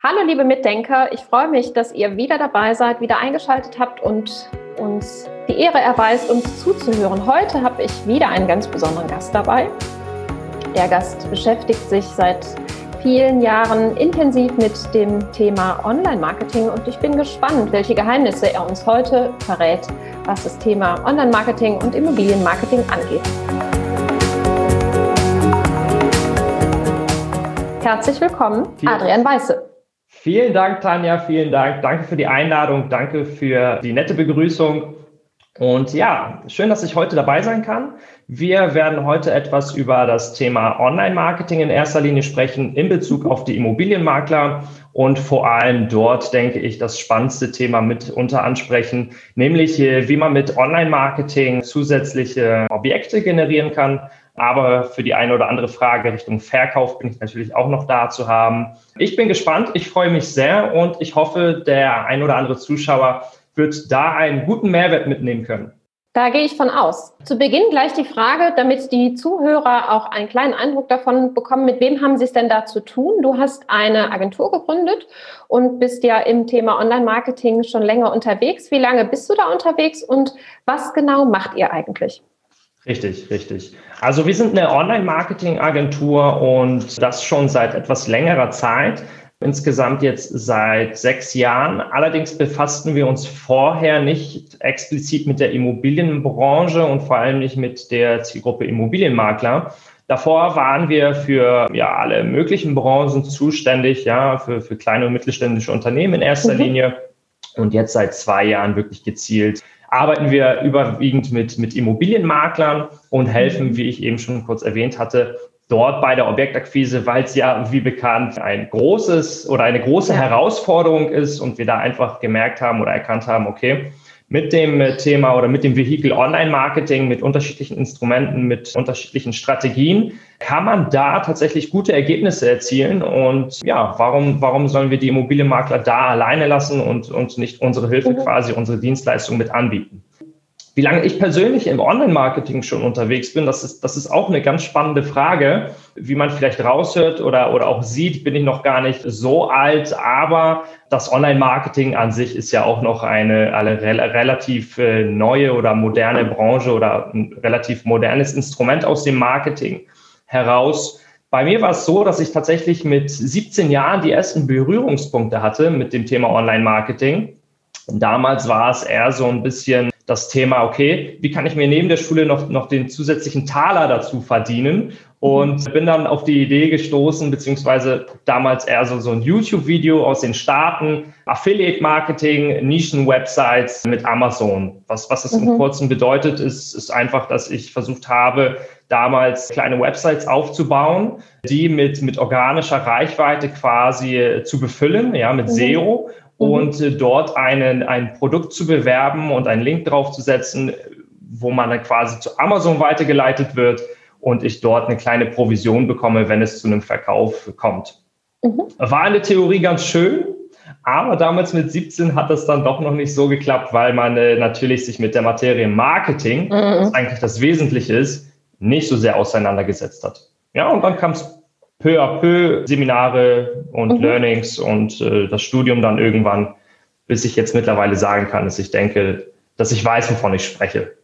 Hallo liebe Mitdenker, ich freue mich, dass ihr wieder dabei seid, wieder eingeschaltet habt und uns die Ehre erweist, uns zuzuhören. Heute habe ich wieder einen ganz besonderen Gast dabei. Der Gast beschäftigt sich seit vielen Jahren intensiv mit dem Thema Online-Marketing und ich bin gespannt, welche Geheimnisse er uns heute verrät, was das Thema Online-Marketing und Immobilienmarketing angeht. Herzlich willkommen, Adrian Weiße. Vielen Dank, Tanja, vielen Dank. Danke für die Einladung, danke für die nette Begrüßung. Und ja, schön, dass ich heute dabei sein kann. Wir werden heute etwas über das Thema Online-Marketing in erster Linie sprechen in Bezug auf die Immobilienmakler und vor allem dort, denke ich, das spannendste Thema mit unter ansprechen, nämlich wie man mit Online-Marketing zusätzliche Objekte generieren kann, aber für die eine oder andere Frage Richtung Verkauf bin ich natürlich auch noch da zu haben. Ich bin gespannt, ich freue mich sehr und ich hoffe, der ein oder andere Zuschauer wird da einen guten Mehrwert mitnehmen können. Da gehe ich von aus. Zu Beginn gleich die Frage, damit die Zuhörer auch einen kleinen Eindruck davon bekommen, mit wem haben Sie es denn da zu tun? Du hast eine Agentur gegründet und bist ja im Thema Online-Marketing schon länger unterwegs. Wie lange bist du da unterwegs und was genau macht ihr eigentlich? Richtig, richtig. Also wir sind eine Online-Marketing-Agentur und das schon seit etwas längerer Zeit. Insgesamt jetzt seit sechs Jahren. Allerdings befassten wir uns vorher nicht explizit mit der Immobilienbranche und vor allem nicht mit der Zielgruppe Immobilienmakler. Davor waren wir für ja, alle möglichen Branchen zuständig, ja, für, für kleine und mittelständische Unternehmen in erster mhm. Linie. Und jetzt seit zwei Jahren wirklich gezielt arbeiten wir überwiegend mit, mit Immobilienmaklern und helfen, wie ich eben schon kurz erwähnt hatte, dort bei der Objektakquise, weil es ja, wie bekannt, ein großes oder eine große. Herausforderung ist und wir da einfach gemerkt haben oder erkannt haben, okay, mit dem Thema oder mit dem Vehikel Online-Marketing, mit unterschiedlichen Instrumenten, mit unterschiedlichen Strategien, kann man da tatsächlich gute Ergebnisse erzielen. Und ja, warum, warum sollen wir die Immobilienmakler da alleine lassen und, und nicht unsere Hilfe, mhm. quasi unsere Dienstleistung mit anbieten? Wie lange ich persönlich im Online-Marketing schon unterwegs bin, das ist, das ist auch eine ganz spannende Frage. Wie man vielleicht raushört oder, oder auch sieht, bin ich noch gar nicht so alt, aber das Online-Marketing an sich ist ja auch noch eine, eine relativ äh, neue oder moderne Branche oder ein relativ modernes Instrument aus dem Marketing heraus. Bei mir war es so, dass ich tatsächlich mit 17 Jahren die ersten Berührungspunkte hatte mit dem Thema Online-Marketing. Damals war es eher so ein bisschen das Thema, okay, wie kann ich mir neben der Schule noch, noch den zusätzlichen Taler dazu verdienen? Und bin dann auf die Idee gestoßen, beziehungsweise damals eher so, so ein YouTube-Video aus den Staaten, Affiliate-Marketing, Nischen-Websites mit Amazon. Was, was das mhm. im Kurzen bedeutet, ist, ist einfach, dass ich versucht habe, damals kleine Websites aufzubauen, die mit, mit organischer Reichweite quasi zu befüllen, ja, mit mhm. SEO Mhm. Und äh, dort einen, ein Produkt zu bewerben und einen Link draufzusetzen, wo man dann quasi zu Amazon weitergeleitet wird und ich dort eine kleine Provision bekomme, wenn es zu einem Verkauf kommt. Mhm. War in der Theorie ganz schön, aber damals mit 17 hat das dann doch noch nicht so geklappt, weil man äh, natürlich sich mit der Materie Marketing, mhm. was eigentlich das Wesentliche ist, nicht so sehr auseinandergesetzt hat. Ja, und dann kam es peu à peu Seminare und mhm. Learnings und äh, das Studium dann irgendwann, bis ich jetzt mittlerweile sagen kann, dass ich denke, dass ich weiß, wovon ich spreche.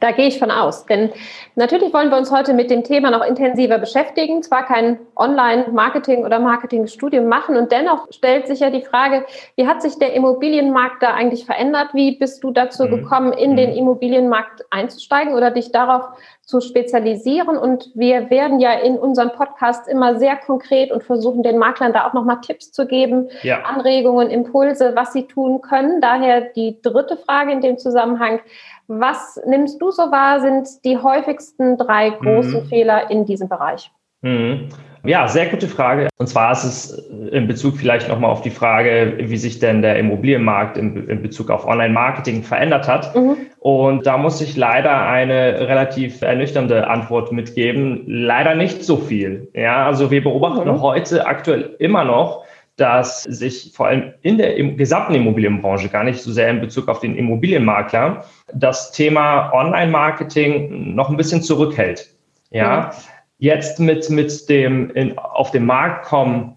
Da gehe ich von aus. Denn natürlich wollen wir uns heute mit dem Thema noch intensiver beschäftigen. Zwar kein Online-Marketing oder Marketing-Studium machen und dennoch stellt sich ja die Frage, wie hat sich der Immobilienmarkt da eigentlich verändert? Wie bist du dazu mhm. gekommen, in den mhm. Immobilienmarkt einzusteigen oder dich darauf zu spezialisieren? Und wir werden ja in unserem Podcast immer sehr konkret und versuchen den Maklern da auch nochmal Tipps zu geben, ja. Anregungen, Impulse, was sie tun können. Daher die dritte Frage in dem Zusammenhang. Was nimmst du so wahr, sind die häufigsten drei großen mhm. Fehler in diesem Bereich? Mhm. Ja, sehr gute Frage. Und zwar ist es in Bezug vielleicht nochmal auf die Frage, wie sich denn der Immobilienmarkt in, in Bezug auf Online-Marketing verändert hat. Mhm. Und da muss ich leider eine relativ ernüchternde Antwort mitgeben. Leider nicht so viel. Ja, also wir beobachten mhm. heute aktuell immer noch, dass sich vor allem in der gesamten Immobilienbranche, gar nicht so sehr in Bezug auf den Immobilienmakler, das Thema Online-Marketing noch ein bisschen zurückhält. Ja, jetzt mit, mit dem in, auf den Markt kommen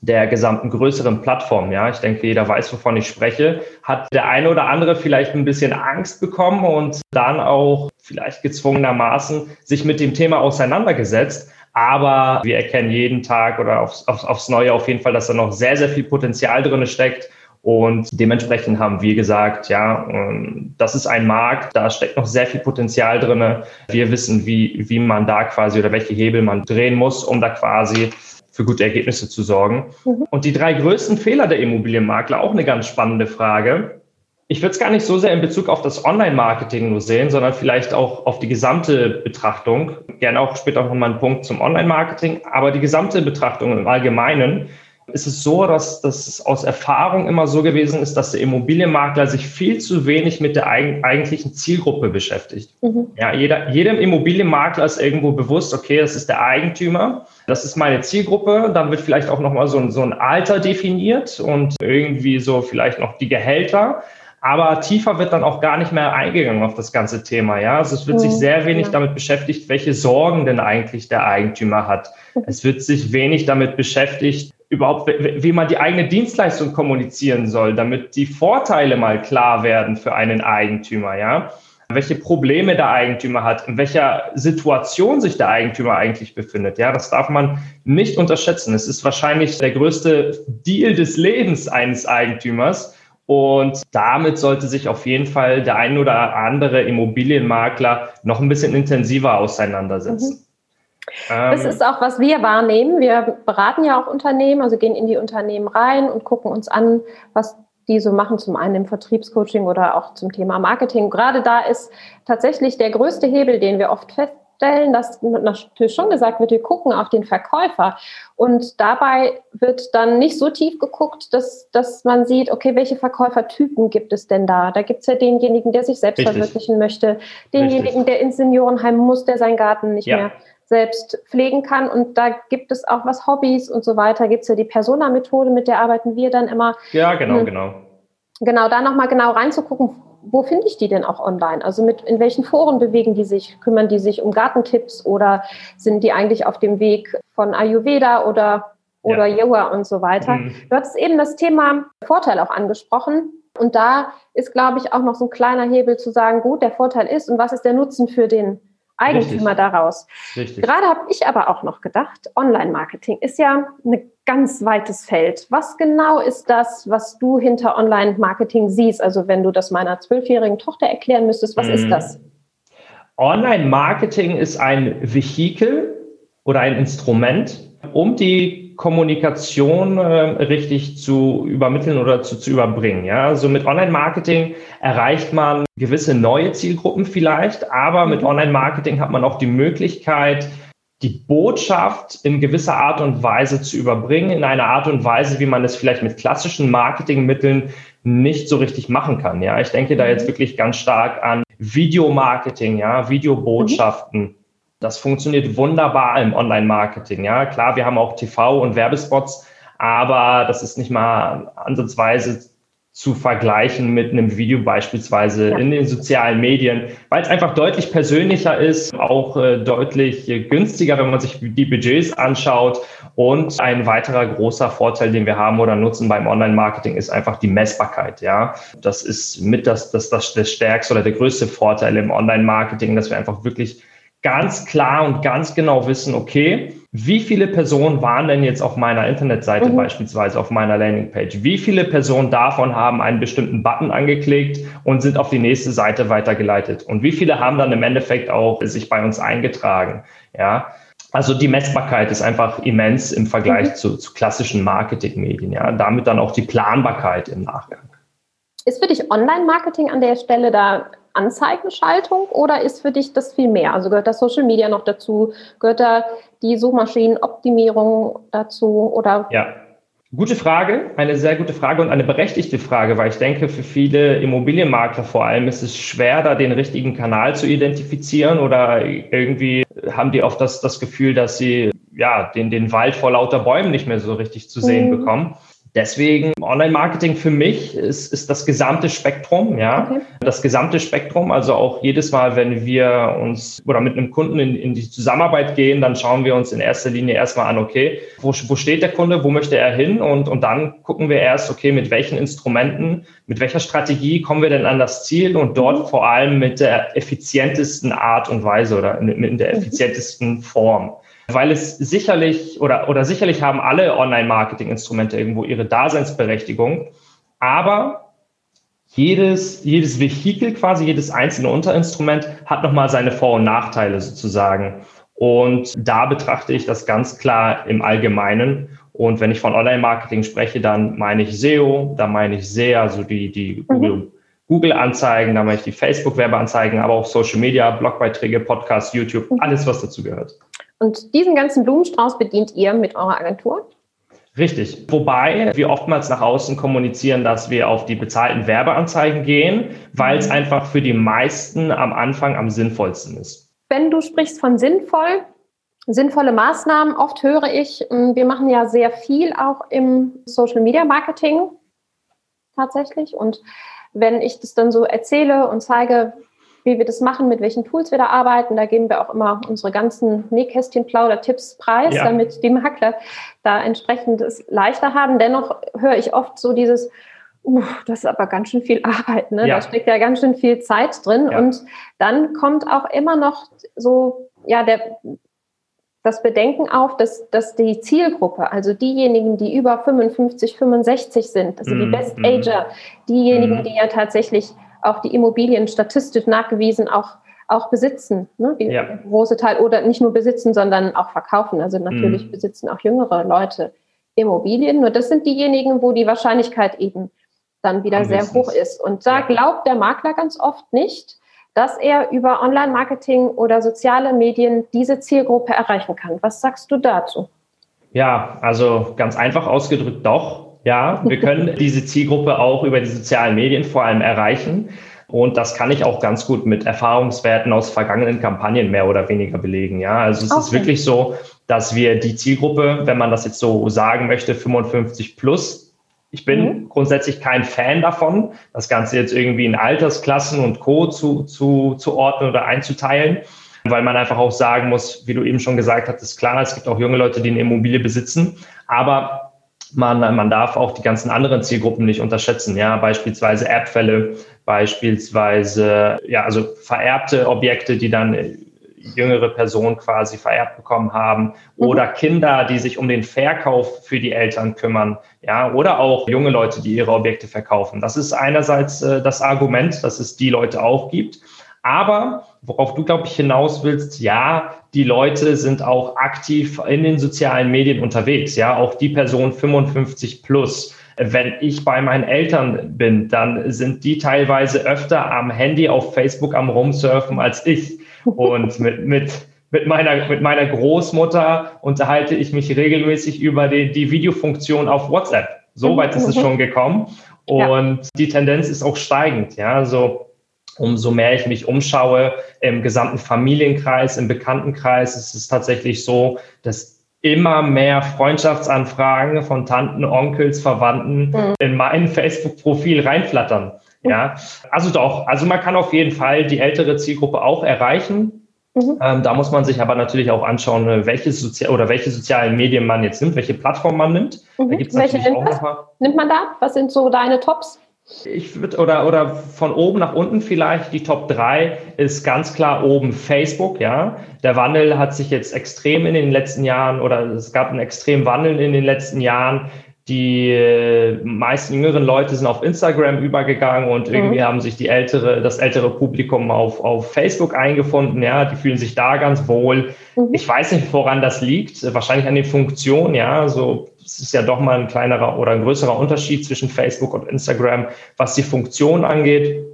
der gesamten größeren Plattform. Ja, ich denke, jeder weiß, wovon ich spreche. Hat der eine oder andere vielleicht ein bisschen Angst bekommen und dann auch vielleicht gezwungenermaßen sich mit dem Thema auseinandergesetzt. Aber wir erkennen jeden Tag oder aufs, aufs, aufs Neue auf jeden Fall, dass da noch sehr, sehr viel Potenzial drin steckt. Und dementsprechend haben wir gesagt, ja, das ist ein Markt, da steckt noch sehr viel Potenzial drin. Wir wissen, wie, wie man da quasi oder welche Hebel man drehen muss, um da quasi für gute Ergebnisse zu sorgen. Mhm. Und die drei größten Fehler der Immobilienmakler, auch eine ganz spannende Frage. Ich würde es gar nicht so sehr in Bezug auf das Online-Marketing nur sehen, sondern vielleicht auch auf die gesamte Betrachtung. Gerne auch später noch mal einen Punkt zum Online-Marketing, aber die gesamte Betrachtung im Allgemeinen ist es so, dass das aus Erfahrung immer so gewesen ist, dass der Immobilienmakler sich viel zu wenig mit der eigentlichen Zielgruppe beschäftigt. Mhm. Ja, jeder, jedem Immobilienmakler ist irgendwo bewusst, okay, das ist der Eigentümer, das ist meine Zielgruppe, dann wird vielleicht auch nochmal so ein, so ein Alter definiert und irgendwie so vielleicht noch die Gehälter. Aber tiefer wird dann auch gar nicht mehr eingegangen auf das ganze Thema. Ja, also es wird sich mhm. sehr wenig damit beschäftigt, welche Sorgen denn eigentlich der Eigentümer hat. Mhm. Es wird sich wenig damit beschäftigt, überhaupt, wie man die eigene Dienstleistung kommunizieren soll, damit die Vorteile mal klar werden für einen Eigentümer, ja. Welche Probleme der Eigentümer hat, in welcher Situation sich der Eigentümer eigentlich befindet. Ja, das darf man nicht unterschätzen. Es ist wahrscheinlich der größte Deal des Lebens eines Eigentümers. Und damit sollte sich auf jeden Fall der ein oder andere Immobilienmakler noch ein bisschen intensiver auseinandersetzen. Mhm. Das ähm, ist auch, was wir wahrnehmen. Wir beraten ja auch Unternehmen, also gehen in die Unternehmen rein und gucken uns an, was die so machen, zum einen im Vertriebscoaching oder auch zum Thema Marketing. Gerade da ist tatsächlich der größte Hebel, den wir oft feststellen, dass natürlich schon gesagt wird, wir gucken auf den Verkäufer. Und dabei wird dann nicht so tief geguckt, dass, dass man sieht, okay, welche Verkäufertypen gibt es denn da? Da gibt es ja denjenigen, der sich selbst Richtig. verwirklichen möchte, denjenigen, Richtig. der ins Seniorenheim muss, der seinen Garten nicht ja. mehr selbst pflegen kann. Und da gibt es auch was Hobbys und so weiter. Gibt es ja die Persona-Methode, mit der arbeiten wir dann immer. Ja, genau, hm. genau. Genau, da nochmal genau reinzugucken, wo finde ich die denn auch online? Also mit in welchen Foren bewegen die sich? Kümmern die sich um Gartentipps oder sind die eigentlich auf dem Weg von Ayurveda oder, oder ja. Yoga und so weiter? Mhm. Du hattest eben das Thema Vorteil auch angesprochen. Und da ist, glaube ich, auch noch so ein kleiner Hebel zu sagen, gut, der Vorteil ist und was ist der Nutzen für den Eigentümer Richtig. daraus. Richtig. Gerade habe ich aber auch noch gedacht, Online-Marketing ist ja ein ganz weites Feld. Was genau ist das, was du hinter Online-Marketing siehst? Also wenn du das meiner zwölfjährigen Tochter erklären müsstest, was mhm. ist das? Online-Marketing ist ein Vehikel oder ein Instrument, um die Kommunikation äh, richtig zu übermitteln oder zu, zu überbringen. Ja, also mit Online-Marketing erreicht man gewisse neue Zielgruppen vielleicht, aber mit mhm. Online-Marketing hat man auch die Möglichkeit, die Botschaft in gewisser Art und Weise zu überbringen, in einer Art und Weise, wie man es vielleicht mit klassischen Marketingmitteln nicht so richtig machen kann. Ja, ich denke da jetzt mhm. wirklich ganz stark an Videomarketing, ja, Videobotschaften. Mhm das funktioniert wunderbar im Online-Marketing. Ja, klar, wir haben auch TV und Werbespots, aber das ist nicht mal ansatzweise zu vergleichen mit einem Video beispielsweise ja. in den sozialen Medien, weil es einfach deutlich persönlicher ist, auch äh, deutlich günstiger, wenn man sich die Budgets anschaut. Und ein weiterer großer Vorteil, den wir haben oder nutzen beim Online-Marketing, ist einfach die Messbarkeit. Ja, das ist mit das, das, das, das stärkste oder der größte Vorteil im Online-Marketing, dass wir einfach wirklich ganz klar und ganz genau wissen, okay, wie viele Personen waren denn jetzt auf meiner Internetseite mhm. beispielsweise, auf meiner Landingpage? Wie viele Personen davon haben einen bestimmten Button angeklickt und sind auf die nächste Seite weitergeleitet? Und wie viele haben dann im Endeffekt auch sich bei uns eingetragen? Ja, also die Messbarkeit ist einfach immens im Vergleich mhm. zu, zu klassischen Marketingmedien. Ja, damit dann auch die Planbarkeit im Nachgang. Ist für dich Online-Marketing an der Stelle da Anzeigenschaltung oder ist für dich das viel mehr? Also gehört da Social Media noch dazu? Gehört da die Suchmaschinenoptimierung dazu oder? Ja. Gute Frage, eine sehr gute Frage und eine berechtigte Frage, weil ich denke, für viele Immobilienmakler vor allem ist es schwer, da den richtigen Kanal zu identifizieren oder irgendwie haben die oft das, das Gefühl, dass sie ja den, den Wald vor lauter Bäumen nicht mehr so richtig zu sehen mhm. bekommen. Deswegen Online-Marketing für mich ist, ist das gesamte Spektrum, ja. Okay. Das gesamte Spektrum. Also auch jedes Mal, wenn wir uns oder mit einem Kunden in, in die Zusammenarbeit gehen, dann schauen wir uns in erster Linie erstmal an, okay, wo, wo steht der Kunde, wo möchte er hin? Und, und dann gucken wir erst, okay, mit welchen Instrumenten, mit welcher Strategie kommen wir denn an das Ziel und dort mhm. vor allem mit der effizientesten Art und Weise oder in, in der mhm. effizientesten Form. Weil es sicherlich oder, oder sicherlich haben alle Online-Marketing-Instrumente irgendwo ihre Daseinsberechtigung. Aber jedes, jedes Vehikel quasi, jedes einzelne Unterinstrument hat nochmal seine Vor- und Nachteile sozusagen. Und da betrachte ich das ganz klar im Allgemeinen. Und wenn ich von Online-Marketing spreche, dann meine ich SEO, da meine ich SEA, also die, die Google, mhm. Google-Anzeigen, da meine ich die Facebook-Werbeanzeigen, aber auch Social Media, Blogbeiträge, Podcasts, YouTube, mhm. alles, was dazu gehört. Und diesen ganzen Blumenstrauß bedient ihr mit eurer Agentur? Richtig. Wobei wir oftmals nach außen kommunizieren, dass wir auf die bezahlten Werbeanzeigen gehen, weil es mhm. einfach für die meisten am Anfang am sinnvollsten ist. Wenn du sprichst von sinnvoll, sinnvolle Maßnahmen, oft höre ich, hm, wir machen ja sehr viel auch im Social Media Marketing tatsächlich. Und wenn ich das dann so erzähle und zeige, wie wir das machen, mit welchen Tools wir da arbeiten. Da geben wir auch immer unsere ganzen Nähkästchen-Plauder-Tipps preis, ja. damit die Makler da entsprechend es leichter haben. Dennoch höre ich oft so dieses, uh, das ist aber ganz schön viel Arbeit, ne? Ja. Da steckt ja ganz schön viel Zeit drin. Ja. Und dann kommt auch immer noch so, ja, der, das Bedenken auf, dass, dass die Zielgruppe, also diejenigen, die über 55, 65 sind, also die mhm, Best mhm. Ager, diejenigen, mm. die ja tatsächlich auch die Immobilien statistisch nachgewiesen auch, auch besitzen, ne? die ja. große Teil oder nicht nur besitzen, sondern auch verkaufen. Also natürlich mhm. besitzen auch jüngere Leute Immobilien. Nur das sind diejenigen, wo die Wahrscheinlichkeit eben dann wieder Am sehr hoch ist. Und da ja. glaubt der Makler ganz oft nicht, dass er über Online-Marketing oder soziale Medien diese Zielgruppe erreichen kann. Was sagst du dazu? Ja, also ganz einfach ausgedrückt doch. Ja, wir können diese Zielgruppe auch über die sozialen Medien vor allem erreichen. Und das kann ich auch ganz gut mit Erfahrungswerten aus vergangenen Kampagnen mehr oder weniger belegen. Ja, also es okay. ist wirklich so, dass wir die Zielgruppe, wenn man das jetzt so sagen möchte, 55 plus, ich bin mhm. grundsätzlich kein Fan davon, das Ganze jetzt irgendwie in Altersklassen und Co. zu, zu, zu ordnen oder einzuteilen, weil man einfach auch sagen muss, wie du eben schon gesagt hast, ist klar, es gibt auch junge Leute, die eine Immobilie besitzen, aber man, man darf auch die ganzen anderen Zielgruppen nicht unterschätzen. Ja, beispielsweise Erbfälle, beispielsweise, ja, also vererbte Objekte, die dann jüngere Personen quasi vererbt bekommen haben mhm. oder Kinder, die sich um den Verkauf für die Eltern kümmern, ja, oder auch junge Leute, die ihre Objekte verkaufen. Das ist einerseits äh, das Argument, dass es die Leute auch gibt. Aber worauf du, glaube ich, hinaus willst, ja, die Leute sind auch aktiv in den sozialen Medien unterwegs, ja, auch die Person 55 plus. Wenn ich bei meinen Eltern bin, dann sind die teilweise öfter am Handy auf Facebook am Rumsurfen als ich. Und mit, mit, mit meiner, mit meiner Großmutter unterhalte ich mich regelmäßig über die, die Videofunktion auf WhatsApp. So weit ist es mhm. schon gekommen. Und ja. die Tendenz ist auch steigend, ja, also umso mehr ich mich umschaue im gesamten Familienkreis, im Bekanntenkreis, ist es tatsächlich so, dass immer mehr Freundschaftsanfragen von Tanten, Onkels, Verwandten mhm. in mein Facebook-Profil reinflattern. Ja, also doch, also man kann auf jeden Fall die ältere Zielgruppe auch erreichen. Mhm. Ähm, da muss man sich aber natürlich auch anschauen, welche Sozi oder welche sozialen Medien man jetzt nimmt, welche Plattform man nimmt. Mhm. Da gibt's welche nimmt, nimmt man da? Was sind so deine Tops? Ich würde, oder, oder von oben nach unten vielleicht, die Top 3 ist ganz klar oben Facebook, ja. Der Wandel hat sich jetzt extrem in den letzten Jahren, oder es gab einen extremen Wandel in den letzten Jahren. Die äh, meisten jüngeren Leute sind auf Instagram übergegangen und mhm. irgendwie haben sich die ältere, das ältere Publikum auf, auf Facebook eingefunden, ja. Die fühlen sich da ganz wohl. Mhm. Ich weiß nicht, woran das liegt. Wahrscheinlich an den Funktionen, ja. So es ist ja doch mal ein kleinerer oder ein größerer Unterschied zwischen Facebook und Instagram, was die Funktion angeht.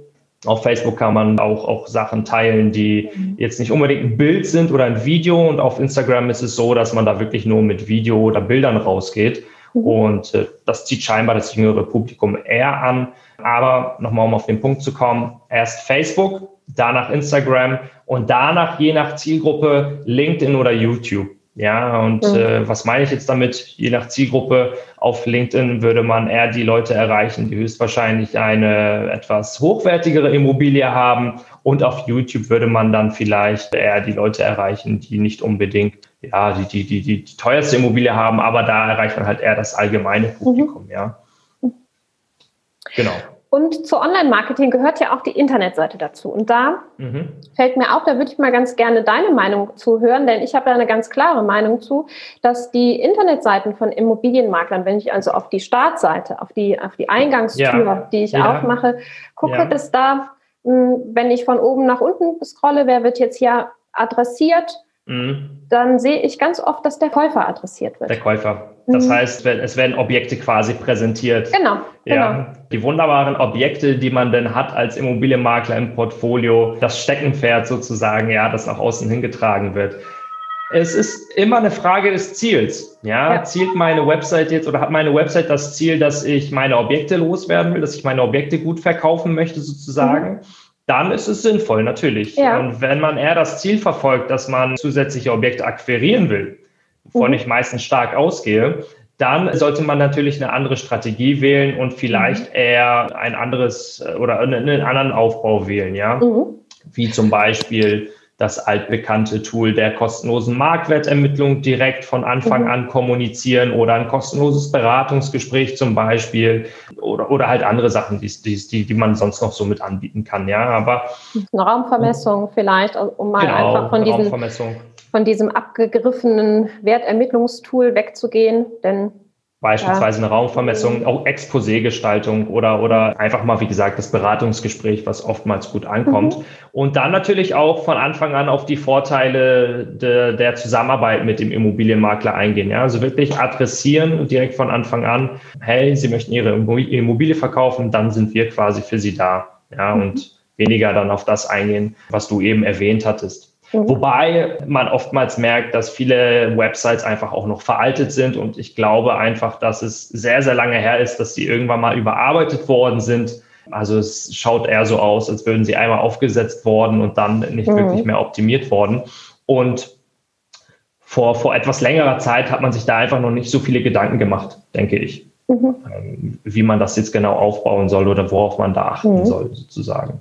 Auf Facebook kann man auch, auch Sachen teilen, die jetzt nicht unbedingt ein Bild sind oder ein Video. Und auf Instagram ist es so, dass man da wirklich nur mit Video oder Bildern rausgeht. Mhm. Und äh, das zieht scheinbar das jüngere Publikum eher an. Aber nochmal, um auf den Punkt zu kommen, erst Facebook, danach Instagram und danach je nach Zielgruppe LinkedIn oder YouTube. Ja, und mhm. äh, was meine ich jetzt damit? Je nach Zielgruppe auf LinkedIn würde man eher die Leute erreichen, die höchstwahrscheinlich eine etwas hochwertigere Immobilie haben. Und auf YouTube würde man dann vielleicht eher die Leute erreichen, die nicht unbedingt ja, die, die, die, die, die teuerste Immobilie haben, aber da erreicht man halt eher das allgemeine Publikum, mhm. ja. Genau. Und zu Online-Marketing gehört ja auch die Internetseite dazu. Und da mhm. fällt mir auf, da würde ich mal ganz gerne deine Meinung zu hören, denn ich habe da eine ganz klare Meinung zu, dass die Internetseiten von Immobilienmaklern, wenn ich also auf die Startseite, auf die, auf die Eingangstür, ja. die ich ja. aufmache, gucke, ja. dass da, hm, wenn ich von oben nach unten scrolle, wer wird jetzt hier adressiert, mhm. dann sehe ich ganz oft, dass der Käufer adressiert wird. Der Käufer. Das mhm. heißt, es werden Objekte quasi präsentiert. Genau, ja, genau. Die wunderbaren Objekte, die man denn hat als Immobilienmakler im Portfolio, das Steckenpferd sozusagen, ja, das nach außen hingetragen wird. Es ist immer eine Frage des Ziels. Ja, ja, zielt meine Website jetzt oder hat meine Website das Ziel, dass ich meine Objekte loswerden will, dass ich meine Objekte gut verkaufen möchte sozusagen? Mhm. Dann ist es sinnvoll, natürlich. Ja. Und wenn man eher das Ziel verfolgt, dass man zusätzliche Objekte akquirieren will, wovon mhm. ich meistens stark ausgehe, dann sollte man natürlich eine andere Strategie wählen und vielleicht mhm. eher ein anderes äh, oder einen anderen Aufbau wählen, ja. Mhm. Wie zum Beispiel das altbekannte Tool der kostenlosen Marktwertermittlung direkt von Anfang mhm. an kommunizieren oder ein kostenloses Beratungsgespräch zum Beispiel oder, oder halt andere Sachen, die, die, die man sonst noch so mit anbieten kann. Ja, aber eine Raumvermessung vielleicht, um mal genau, einfach von diesen von diesem abgegriffenen Wertermittlungstool wegzugehen, denn Beispielsweise eine Raumvermessung, auch Exposé-Gestaltung oder, oder einfach mal, wie gesagt, das Beratungsgespräch, was oftmals gut ankommt. Mhm. Und dann natürlich auch von Anfang an auf die Vorteile de, der Zusammenarbeit mit dem Immobilienmakler eingehen. Ja? Also wirklich adressieren direkt von Anfang an, hey, Sie möchten Ihre Immobilie verkaufen, dann sind wir quasi für Sie da. Ja? Mhm. Und weniger dann auf das eingehen, was du eben erwähnt hattest. Mhm. Wobei man oftmals merkt, dass viele Websites einfach auch noch veraltet sind und ich glaube einfach, dass es sehr, sehr lange her ist, dass die irgendwann mal überarbeitet worden sind. Also es schaut eher so aus, als würden sie einmal aufgesetzt worden und dann nicht mhm. wirklich mehr optimiert worden. Und vor, vor etwas längerer Zeit hat man sich da einfach noch nicht so viele Gedanken gemacht, denke ich, mhm. Ähm, wie man das jetzt genau aufbauen soll oder worauf man da achten mhm. soll, sozusagen.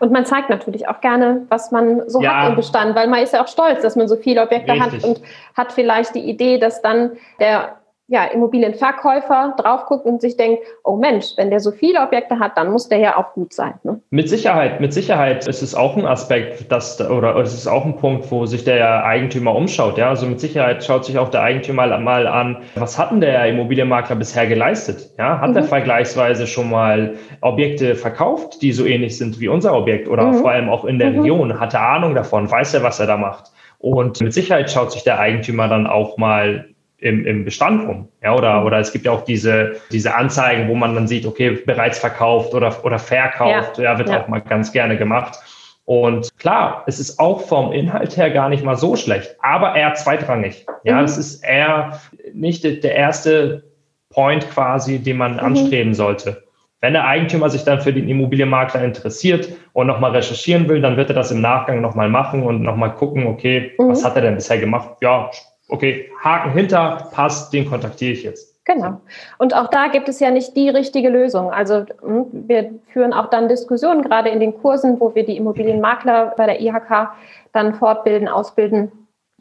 Und man zeigt natürlich auch gerne, was man so ja. hat im Bestand, weil man ist ja auch stolz, dass man so viele Objekte Richtig. hat und hat vielleicht die Idee, dass dann der ja, Immobilienverkäufer drauf guckt und sich denkt, oh Mensch, wenn der so viele Objekte hat, dann muss der ja auch gut sein. Ne? Mit Sicherheit, mit Sicherheit ist es auch ein Aspekt, dass, oder es ist auch ein Punkt, wo sich der Eigentümer umschaut. Ja, also mit Sicherheit schaut sich auch der Eigentümer mal an, was hat denn der Immobilienmakler bisher geleistet? Ja, hat mhm. er vergleichsweise schon mal Objekte verkauft, die so ähnlich sind wie unser Objekt oder mhm. vor allem auch in der mhm. Region? Hat er Ahnung davon? Weiß er, was er da macht? Und mit Sicherheit schaut sich der Eigentümer dann auch mal im, im Bestand um. Ja, oder, mhm. oder es gibt ja auch diese, diese Anzeigen, wo man dann sieht, okay, bereits verkauft oder, oder verkauft, ja, ja wird ja. auch mal ganz gerne gemacht. Und klar, es ist auch vom Inhalt her gar nicht mal so schlecht, aber eher zweitrangig. Ja, mhm. es ist eher nicht der erste Point quasi, den man mhm. anstreben sollte. Wenn der Eigentümer sich dann für den Immobilienmakler interessiert und nochmal recherchieren will, dann wird er das im Nachgang nochmal machen und nochmal gucken, okay, mhm. was hat er denn bisher gemacht? Ja, okay, Haken hinter, passt, den kontaktiere ich jetzt. Genau. Und auch da gibt es ja nicht die richtige Lösung. Also hm, wir führen auch dann Diskussionen, gerade in den Kursen, wo wir die Immobilienmakler bei der IHK dann fortbilden, ausbilden.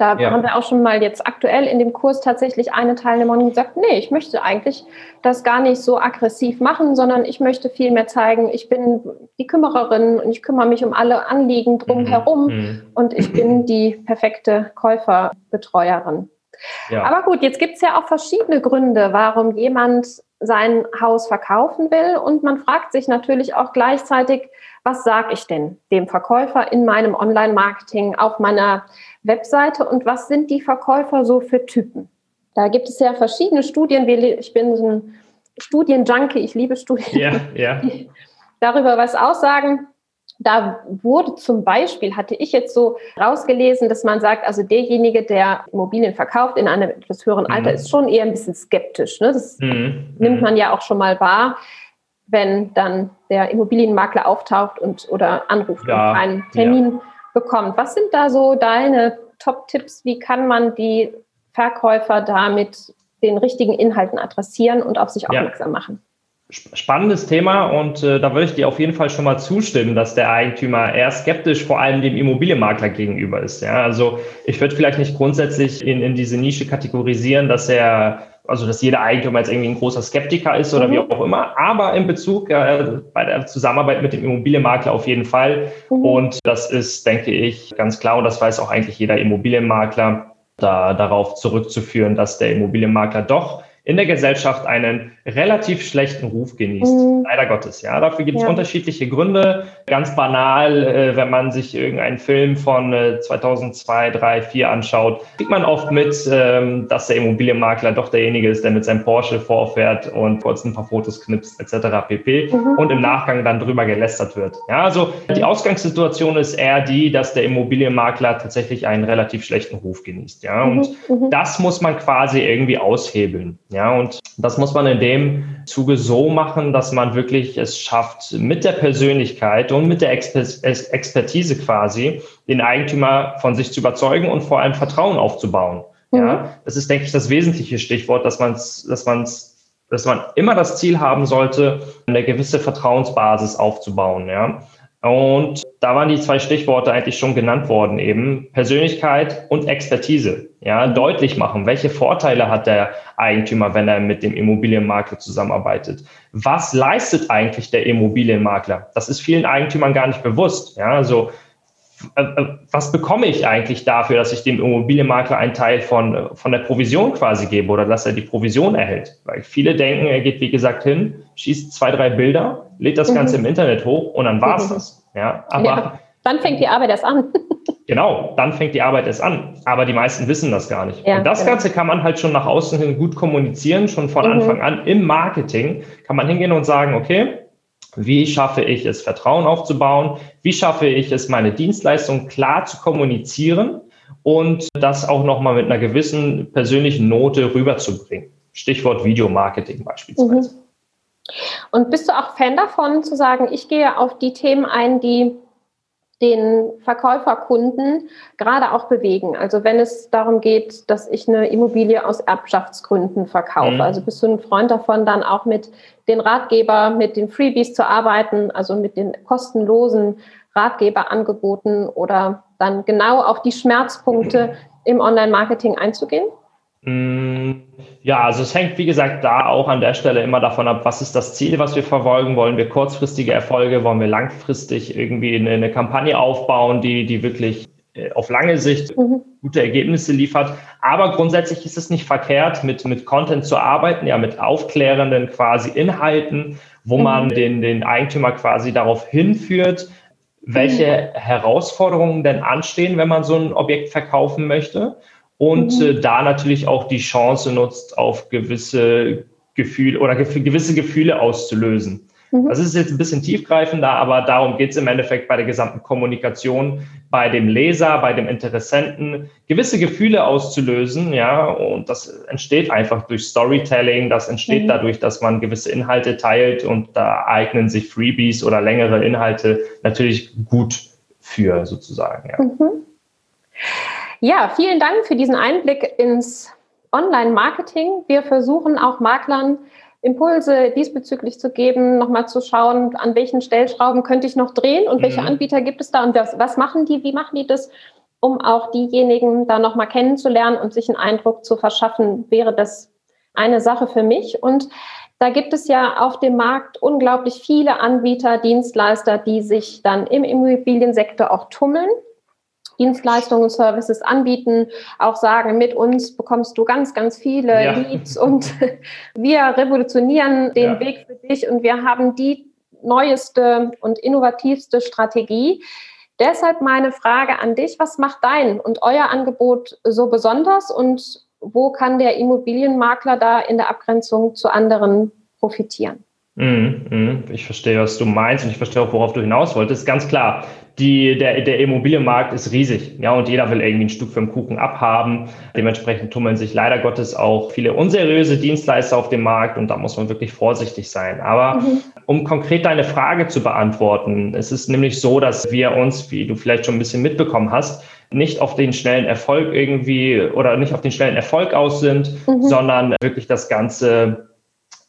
Da ja. haben wir auch schon mal jetzt aktuell in dem Kurs tatsächlich eine Teilnehmerin gesagt, nee, ich möchte eigentlich das gar nicht so aggressiv machen, sondern ich möchte viel mehr zeigen, ich bin die Kümmererin und ich kümmere mich um alle Anliegen drumherum mhm. mhm. und ich bin die perfekte Käuferbetreuerin. Ja. Aber gut, jetzt gibt es ja auch verschiedene Gründe, warum jemand sein Haus verkaufen will. Und man fragt sich natürlich auch gleichzeitig, was sage ich denn dem Verkäufer in meinem Online-Marketing auf meiner Webseite und was sind die Verkäufer so für Typen? Da gibt es ja verschiedene Studien. Ich bin so ein Studienjunkie, ich liebe Studien, ja, ja. darüber was aussagen. Da wurde zum Beispiel, hatte ich jetzt so rausgelesen, dass man sagt, also derjenige, der Immobilien verkauft in einem etwas höheren Alter, mhm. ist schon eher ein bisschen skeptisch. Ne? Das mhm. nimmt mhm. man ja auch schon mal wahr, wenn dann der Immobilienmakler auftaucht und oder anruft ja. und einen Termin ja. bekommt. Was sind da so deine Top-Tipps, wie kann man die Verkäufer da mit den richtigen Inhalten adressieren und auf sich aufmerksam ja. machen? Spannendes Thema und äh, da würde ich dir auf jeden Fall schon mal zustimmen, dass der Eigentümer eher skeptisch vor allem dem Immobilienmakler gegenüber ist. Ja, also ich würde vielleicht nicht grundsätzlich in, in diese Nische kategorisieren, dass er also dass jeder Eigentümer jetzt irgendwie ein großer Skeptiker ist oder mhm. wie auch immer, aber in Bezug äh, bei der Zusammenarbeit mit dem Immobilienmakler auf jeden Fall. Mhm. Und das ist, denke ich, ganz klar und das weiß auch eigentlich jeder Immobilienmakler, da, darauf zurückzuführen, dass der Immobilienmakler doch in der Gesellschaft einen relativ schlechten Ruf genießt. Mhm. Leider Gottes, ja. Dafür gibt es ja. unterschiedliche Gründe. Ganz banal, äh, wenn man sich irgendeinen Film von äh, 2002, 3, 4 anschaut, kriegt man oft mit, ähm, dass der Immobilienmakler doch derjenige ist, der mit seinem Porsche vorfährt und kurz ein paar Fotos knipst, etc. pp. Mhm. Und im Nachgang dann drüber gelästert wird. Ja, also die Ausgangssituation ist eher die, dass der Immobilienmakler tatsächlich einen relativ schlechten Ruf genießt. Ja, und mhm. mhm. das muss man quasi irgendwie aushebeln. Ja, und das muss man in dem Zuge so machen, dass man wirklich es schafft, mit der Persönlichkeit und mit der Exper Expertise quasi den Eigentümer von sich zu überzeugen und vor allem Vertrauen aufzubauen. Mhm. Ja, das ist, denke ich, das wesentliche Stichwort, dass man dass man's dass man immer das Ziel haben sollte, eine gewisse Vertrauensbasis aufzubauen. Ja. Und da waren die zwei Stichworte eigentlich schon genannt worden, eben Persönlichkeit und Expertise. Ja, deutlich machen, welche Vorteile hat der Eigentümer, wenn er mit dem Immobilienmakler zusammenarbeitet? Was leistet eigentlich der Immobilienmakler? Das ist vielen Eigentümern gar nicht bewusst. Ja, also was bekomme ich eigentlich dafür, dass ich dem Immobilienmakler einen Teil von, von der Provision quasi gebe oder dass er die Provision erhält? Weil viele denken, er geht, wie gesagt, hin, schießt zwei, drei Bilder, lädt das mhm. Ganze im Internet hoch und dann war's mhm. das. Ja, aber ja, dann fängt die Arbeit erst an. genau, dann fängt die Arbeit erst an. Aber die meisten wissen das gar nicht. Ja, und das genau. Ganze kann man halt schon nach außen hin gut kommunizieren, schon von mhm. Anfang an im Marketing kann man hingehen und sagen, okay, wie schaffe ich es, Vertrauen aufzubauen? Wie schaffe ich es, meine Dienstleistung klar zu kommunizieren und das auch nochmal mit einer gewissen persönlichen Note rüberzubringen? Stichwort Videomarketing beispielsweise. Mhm. Und bist du auch Fan davon, zu sagen, ich gehe auf die Themen ein, die den Verkäuferkunden gerade auch bewegen. Also wenn es darum geht, dass ich eine Immobilie aus Erbschaftsgründen verkaufe. Mhm. Also bist du ein Freund davon, dann auch mit den Ratgeber, mit den Freebies zu arbeiten, also mit den kostenlosen Ratgeberangeboten oder dann genau auf die Schmerzpunkte im Online-Marketing einzugehen? Mm, ja, also es hängt, wie gesagt, da auch an der Stelle immer davon ab, was ist das Ziel, was wir verfolgen. Wollen wir kurzfristige Erfolge? Wollen wir langfristig irgendwie eine, eine Kampagne aufbauen, die, die wirklich äh, auf lange Sicht mhm. gute Ergebnisse liefert? Aber grundsätzlich ist es nicht verkehrt, mit, mit Content zu arbeiten, ja, mit aufklärenden quasi Inhalten, wo mhm. man den, den Eigentümer quasi darauf hinführt, welche mhm. Herausforderungen denn anstehen, wenn man so ein Objekt verkaufen möchte und mhm. äh, da natürlich auch die Chance nutzt, auf gewisse Gefühle oder gef gewisse Gefühle auszulösen. Mhm. Das ist jetzt ein bisschen tiefgreifender, aber darum geht es im Endeffekt bei der gesamten Kommunikation, bei dem Leser, bei dem Interessenten, gewisse Gefühle auszulösen, ja, und das entsteht einfach durch Storytelling, das entsteht mhm. dadurch, dass man gewisse Inhalte teilt und da eignen sich Freebies oder längere Inhalte natürlich gut für sozusagen, ja. Mhm. Ja, vielen Dank für diesen Einblick ins Online-Marketing. Wir versuchen auch Maklern Impulse diesbezüglich zu geben, nochmal zu schauen, an welchen Stellschrauben könnte ich noch drehen und mhm. welche Anbieter gibt es da und was, was machen die, wie machen die das, um auch diejenigen da nochmal kennenzulernen und sich einen Eindruck zu verschaffen, wäre das eine Sache für mich. Und da gibt es ja auf dem Markt unglaublich viele Anbieter, Dienstleister, die sich dann im Immobiliensektor auch tummeln Dienstleistungen und Services anbieten, auch sagen, mit uns bekommst du ganz, ganz viele ja. Leads und wir revolutionieren den ja. Weg für dich und wir haben die neueste und innovativste Strategie. Deshalb meine Frage an dich, was macht dein und euer Angebot so besonders und wo kann der Immobilienmakler da in der Abgrenzung zu anderen profitieren? Mhm, mhm. Ich verstehe, was du meinst und ich verstehe auch, worauf du hinaus wolltest. Ganz klar, die, der, der Immobilienmarkt ist riesig, ja, und jeder will irgendwie ein Stück vom Kuchen abhaben. Dementsprechend tummeln sich leider Gottes auch viele unseriöse Dienstleister auf dem Markt und da muss man wirklich vorsichtig sein. Aber mhm. um konkret deine Frage zu beantworten, es ist nämlich so, dass wir uns, wie du vielleicht schon ein bisschen mitbekommen hast, nicht auf den schnellen Erfolg irgendwie oder nicht auf den schnellen Erfolg aus sind, mhm. sondern wirklich das Ganze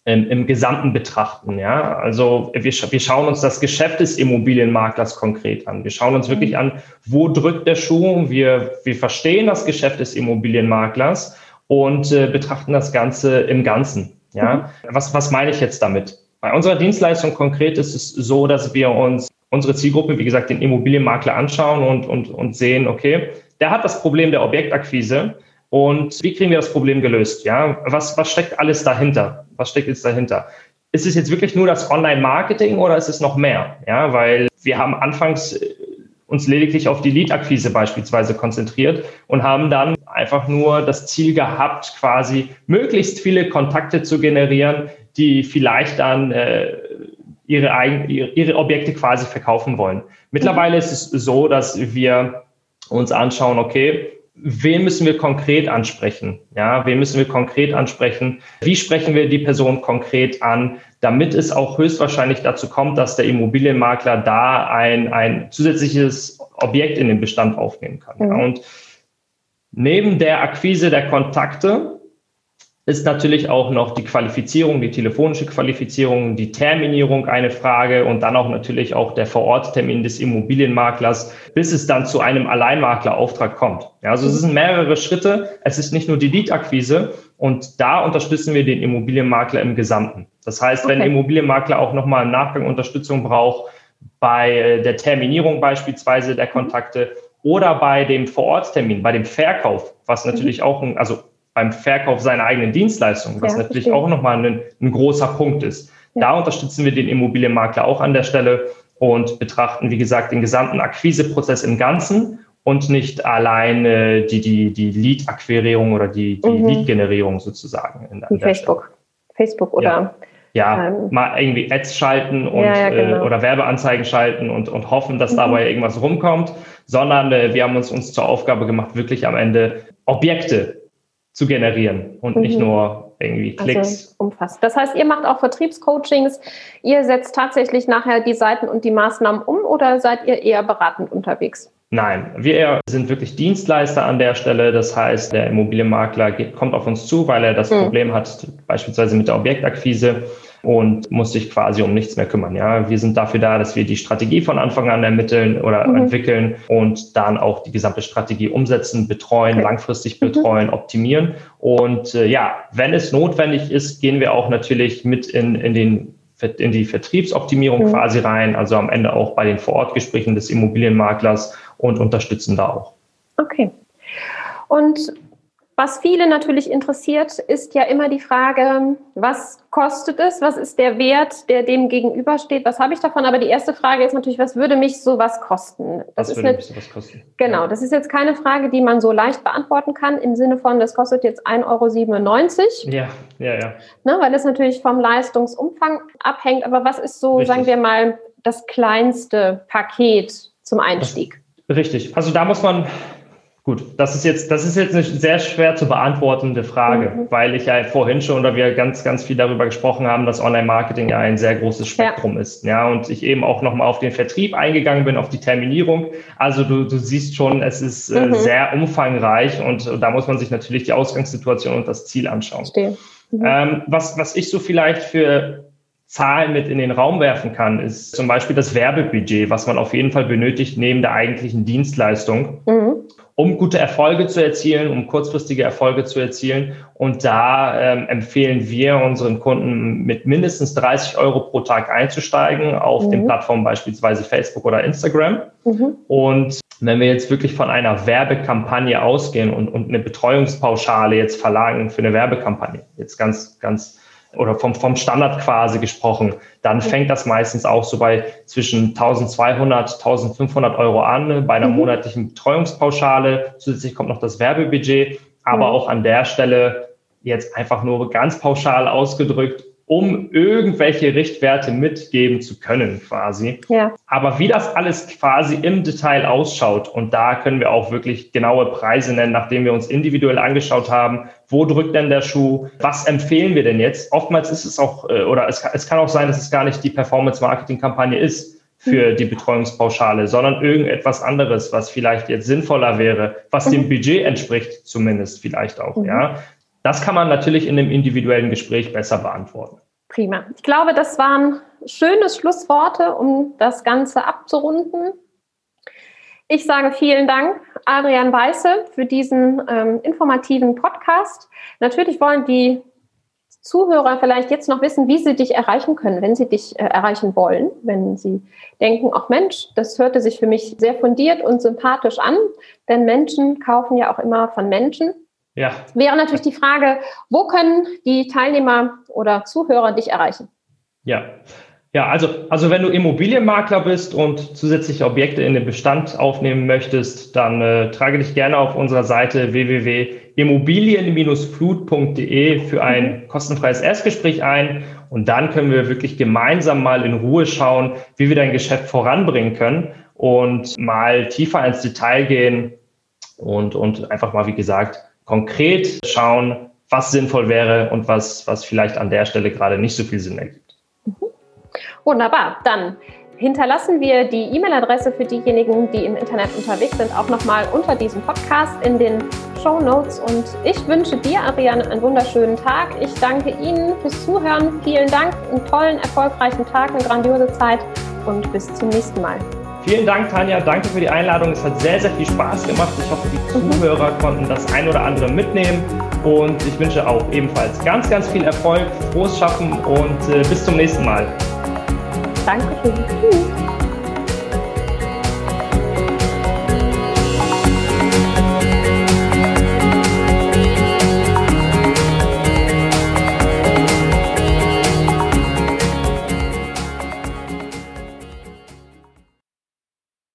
im, im Gesamten betrachten. Ja, also wir, wir schauen uns das Geschäft des Immobilienmaklers konkret an. Wir schauen uns wirklich an, wo drückt der Schuh. Wir, wir verstehen das Geschäft des Immobilienmaklers und äh, betrachten das Ganze im Ganzen. Ja, mhm. was, was meine ich jetzt damit? Bei unserer Dienstleistung konkret ist es so, dass wir uns unsere Zielgruppe, wie gesagt, den Immobilienmakler anschauen und, und, und sehen, okay, der hat das Problem der Objektakquise und wie kriegen wir das Problem gelöst? Ja, was, was steckt alles dahinter? Was steckt jetzt dahinter? Ist es jetzt wirklich nur das Online-Marketing oder ist es noch mehr? Ja, weil wir haben anfangs äh, uns lediglich auf die Lead-Akquise beispielsweise konzentriert und haben dann einfach nur das Ziel gehabt, quasi möglichst viele Kontakte zu generieren, die vielleicht dann äh, ihre, eigen, ihre Objekte quasi verkaufen wollen. Mittlerweile ist es so, dass wir uns anschauen, okay, wen müssen wir konkret ansprechen? Ja, wen müssen wir konkret ansprechen? Wie sprechen wir die Person konkret an, damit es auch höchstwahrscheinlich dazu kommt, dass der Immobilienmakler da ein, ein zusätzliches Objekt in den Bestand aufnehmen kann. Mhm. Und neben der Akquise der Kontakte ist natürlich auch noch die Qualifizierung, die telefonische Qualifizierung, die Terminierung eine Frage und dann auch natürlich auch der Vororttermin des Immobilienmaklers, bis es dann zu einem Alleinmaklerauftrag kommt. Ja, also es sind mehrere Schritte. Es ist nicht nur die Lead-Akquise und da unterstützen wir den Immobilienmakler im Gesamten. Das heißt, okay. wenn Immobilienmakler auch nochmal im Nachgang Unterstützung braucht, bei der Terminierung beispielsweise der Kontakte oder bei dem Vororttermin, bei dem Verkauf, was natürlich mhm. auch ein, also beim Verkauf seiner eigenen Dienstleistung, was ja, natürlich verstehe. auch nochmal ein, ein großer Punkt ist. Ja. Da unterstützen wir den Immobilienmakler auch an der Stelle und betrachten, wie gesagt, den gesamten Akquiseprozess im Ganzen und nicht alleine die, die, die Lead-Akquirierung oder die, die mhm. Lead-Generierung sozusagen. In, Wie Facebook. Stelle. Facebook oder ja ja, ähm, mal irgendwie Ads schalten und ja, ja, genau. äh, oder Werbeanzeigen schalten und, und hoffen, dass mhm. dabei irgendwas rumkommt, sondern äh, wir haben uns, uns zur Aufgabe gemacht, wirklich am Ende Objekte zu generieren und mhm. nicht nur irgendwie also Klicks. Also umfasst. Das heißt, ihr macht auch Vertriebscoachings, ihr setzt tatsächlich nachher die Seiten und die Maßnahmen um oder seid ihr eher beratend unterwegs? Nein, wir sind wirklich Dienstleister an der Stelle. Das heißt, der Immobilienmakler kommt auf uns zu, weil er das mhm. Problem hat, beispielsweise mit der Objektakquise und muss sich quasi um nichts mehr kümmern. Ja, wir sind dafür da, dass wir die Strategie von Anfang an ermitteln oder mhm. entwickeln und dann auch die gesamte Strategie umsetzen, betreuen, okay. langfristig mhm. betreuen, mhm. optimieren. Und äh, ja, wenn es notwendig ist, gehen wir auch natürlich mit in, in den in die Vertriebsoptimierung mhm. quasi rein, also am Ende auch bei den Vorortgesprächen des Immobilienmaklers und unterstützen da auch. Okay. Und was viele natürlich interessiert, ist ja immer die Frage, was kostet es? Was ist der Wert, der dem gegenübersteht? Was habe ich davon? Aber die erste Frage ist natürlich, was würde mich sowas kosten? Das was ist würde eine, mich sowas kosten? Genau, das ist jetzt keine Frage, die man so leicht beantworten kann, im Sinne von, das kostet jetzt 1,97 Euro. Ja, ja, ja. Ne, weil das natürlich vom Leistungsumfang abhängt. Aber was ist so, Richtig. sagen wir mal, das kleinste Paket zum Einstieg? Richtig. Also da muss man Gut, das ist jetzt, das ist jetzt eine sehr schwer zu beantwortende Frage, mhm. weil ich ja vorhin schon oder wir ganz, ganz viel darüber gesprochen haben, dass Online-Marketing ja ein sehr großes Spektrum ja. ist. Ja, und ich eben auch nochmal auf den Vertrieb eingegangen bin, auf die Terminierung. Also du, du siehst schon, es ist äh, mhm. sehr umfangreich und da muss man sich natürlich die Ausgangssituation und das Ziel anschauen. Mhm. Ähm, was, was ich so vielleicht für Zahlen mit in den Raum werfen kann, ist zum Beispiel das Werbebudget, was man auf jeden Fall benötigt neben der eigentlichen Dienstleistung. Mhm um gute Erfolge zu erzielen, um kurzfristige Erfolge zu erzielen. Und da ähm, empfehlen wir unseren Kunden mit mindestens 30 Euro pro Tag einzusteigen auf mhm. den Plattformen beispielsweise Facebook oder Instagram. Mhm. Und wenn wir jetzt wirklich von einer Werbekampagne ausgehen und, und eine Betreuungspauschale jetzt verlangen für eine Werbekampagne, jetzt ganz, ganz oder vom, vom Standard quasi gesprochen, dann fängt das meistens auch so bei zwischen 1200, 1500 Euro an bei einer mhm. monatlichen Betreuungspauschale. Zusätzlich kommt noch das Werbebudget, aber mhm. auch an der Stelle jetzt einfach nur ganz pauschal ausgedrückt um irgendwelche Richtwerte mitgeben zu können quasi. Ja. Aber wie das alles quasi im Detail ausschaut, und da können wir auch wirklich genaue Preise nennen, nachdem wir uns individuell angeschaut haben, wo drückt denn der Schuh, was empfehlen wir denn jetzt? Oftmals ist es auch, äh, oder es, es kann auch sein, dass es gar nicht die Performance-Marketing-Kampagne ist. für die Betreuungspauschale, sondern irgendetwas anderes, was vielleicht jetzt sinnvoller wäre, was dem mhm. Budget entspricht, zumindest vielleicht auch, mhm. ja. Das kann man natürlich in einem individuellen Gespräch besser beantworten. Prima. Ich glaube, das waren schöne Schlussworte, um das Ganze abzurunden. Ich sage vielen Dank, Adrian Weiße, für diesen ähm, informativen Podcast. Natürlich wollen die Zuhörer vielleicht jetzt noch wissen, wie sie dich erreichen können, wenn sie dich äh, erreichen wollen, wenn sie denken, ach Mensch, das hörte sich für mich sehr fundiert und sympathisch an, denn Menschen kaufen ja auch immer von Menschen. Ja. Wäre natürlich die Frage, wo können die Teilnehmer oder Zuhörer dich erreichen? Ja, ja, also, also wenn du Immobilienmakler bist und zusätzliche Objekte in den Bestand aufnehmen möchtest, dann äh, trage dich gerne auf unserer Seite www.immobilien-flut.de für ein mhm. kostenfreies Erstgespräch ein und dann können wir wirklich gemeinsam mal in Ruhe schauen, wie wir dein Geschäft voranbringen können und mal tiefer ins Detail gehen und, und einfach mal, wie gesagt, konkret schauen, was sinnvoll wäre und was, was vielleicht an der Stelle gerade nicht so viel Sinn ergibt. Wunderbar, dann hinterlassen wir die E-Mail-Adresse für diejenigen, die im Internet unterwegs sind, auch nochmal unter diesem Podcast in den Show Notes. Und ich wünsche dir, Ariane, einen wunderschönen Tag. Ich danke Ihnen fürs Zuhören. Vielen Dank, einen tollen, erfolgreichen Tag, eine grandiose Zeit und bis zum nächsten Mal. Vielen Dank, Tanja. Danke für die Einladung. Es hat sehr, sehr viel Spaß gemacht. Ich hoffe, die. Zuhörer konnten das ein oder andere mitnehmen. Und ich wünsche auch ebenfalls ganz, ganz viel Erfolg, frohes Schaffen und äh, bis zum nächsten Mal. Dankeschön. Tschüss.